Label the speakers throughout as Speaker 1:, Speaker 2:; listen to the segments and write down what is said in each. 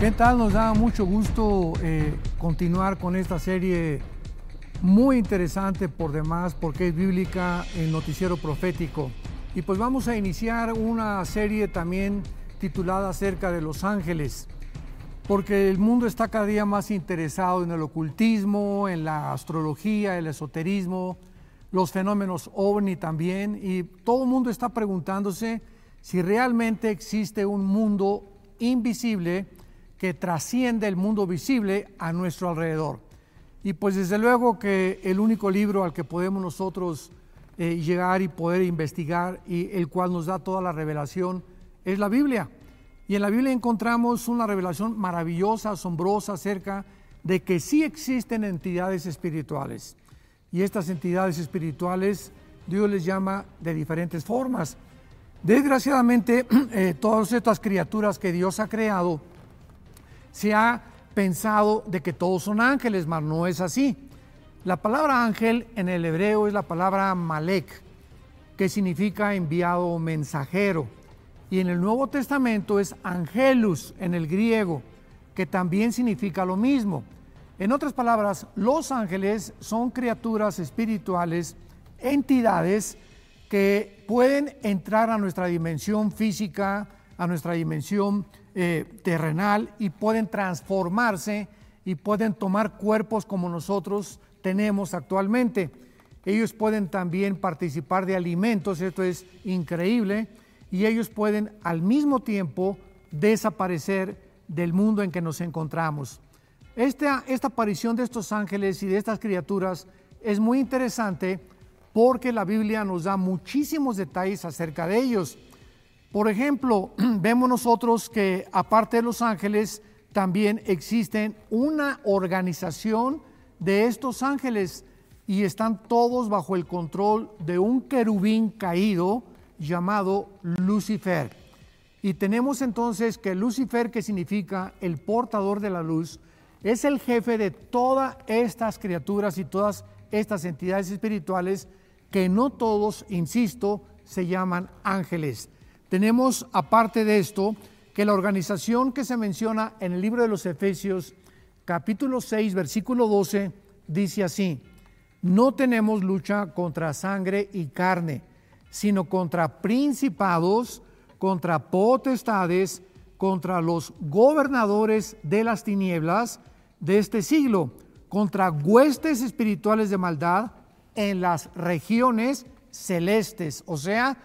Speaker 1: ¿Qué tal? Nos da mucho gusto eh, continuar con esta serie muy interesante por demás porque es bíblica el noticiero profético. Y pues vamos a iniciar una serie también titulada acerca de los ángeles, porque el mundo está cada día más interesado en el ocultismo, en la astrología, el esoterismo, los fenómenos ovni también, y todo el mundo está preguntándose si realmente existe un mundo invisible que trasciende el mundo visible a nuestro alrededor. Y pues desde luego que el único libro al que podemos nosotros eh, llegar y poder investigar y el cual nos da toda la revelación es la Biblia. Y en la Biblia encontramos una revelación maravillosa, asombrosa acerca de que sí existen entidades espirituales. Y estas entidades espirituales Dios les llama de diferentes formas. Desgraciadamente, eh, todas estas criaturas que Dios ha creado, se ha pensado de que todos son ángeles, mas no es así. La palabra ángel en el hebreo es la palabra malek, que significa enviado o mensajero. Y en el Nuevo Testamento es angelus en el griego, que también significa lo mismo. En otras palabras, los ángeles son criaturas espirituales, entidades que pueden entrar a nuestra dimensión física, a nuestra dimensión eh, terrenal y pueden transformarse y pueden tomar cuerpos como nosotros tenemos actualmente. Ellos pueden también participar de alimentos, esto es increíble, y ellos pueden al mismo tiempo desaparecer del mundo en que nos encontramos. Esta, esta aparición de estos ángeles y de estas criaturas es muy interesante porque la Biblia nos da muchísimos detalles acerca de ellos. Por ejemplo, vemos nosotros que aparte de los ángeles, también existen una organización de estos ángeles y están todos bajo el control de un querubín caído llamado Lucifer. Y tenemos entonces que Lucifer, que significa el portador de la luz, es el jefe de todas estas criaturas y todas estas entidades espirituales que no todos, insisto, se llaman ángeles. Tenemos, aparte de esto, que la organización que se menciona en el libro de los Efesios, capítulo 6, versículo 12, dice así, no tenemos lucha contra sangre y carne, sino contra principados, contra potestades, contra los gobernadores de las tinieblas de este siglo, contra huestes espirituales de maldad en las regiones celestes, o sea,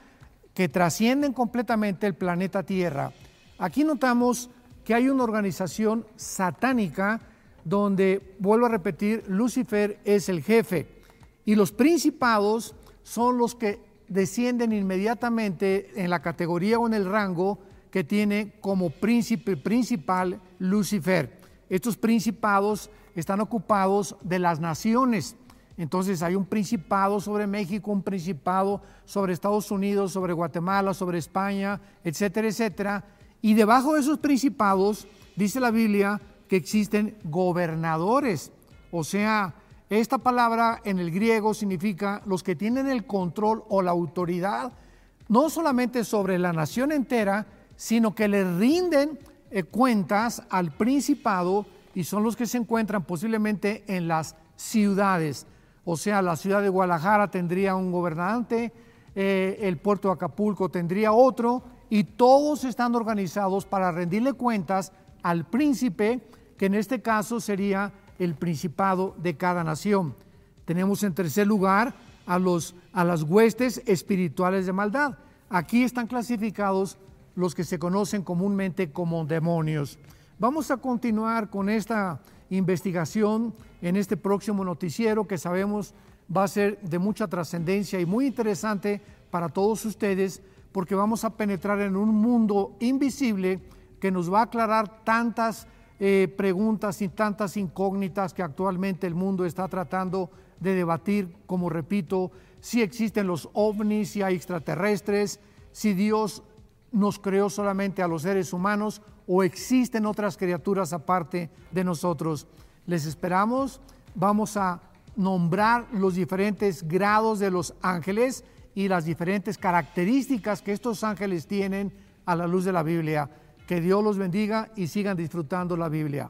Speaker 1: que trascienden completamente el planeta Tierra. Aquí notamos que hay una organización satánica donde, vuelvo a repetir, Lucifer es el jefe y los principados son los que descienden inmediatamente en la categoría o en el rango que tiene como príncipe principal Lucifer. Estos principados están ocupados de las naciones entonces hay un principado sobre México, un principado sobre Estados Unidos, sobre Guatemala, sobre España, etcétera, etcétera. Y debajo de esos principados dice la Biblia que existen gobernadores. O sea, esta palabra en el griego significa los que tienen el control o la autoridad, no solamente sobre la nación entera, sino que le rinden eh, cuentas al principado y son los que se encuentran posiblemente en las ciudades. O sea, la ciudad de Guadalajara tendría un gobernante, eh, el puerto de Acapulco tendría otro, y todos están organizados para rendirle cuentas al príncipe, que en este caso sería el principado de cada nación. Tenemos en tercer lugar a, los, a las huestes espirituales de maldad. Aquí están clasificados los que se conocen comúnmente como demonios. Vamos a continuar con esta investigación en este próximo noticiero que sabemos va a ser de mucha trascendencia y muy interesante para todos ustedes porque vamos a penetrar en un mundo invisible que nos va a aclarar tantas eh, preguntas y tantas incógnitas que actualmente el mundo está tratando de debatir, como repito, si existen los ovnis, si hay extraterrestres, si Dios nos creó solamente a los seres humanos o existen otras criaturas aparte de nosotros. Les esperamos, vamos a nombrar los diferentes grados de los ángeles y las diferentes características que estos ángeles tienen a la luz de la Biblia. Que Dios los bendiga y sigan disfrutando la Biblia.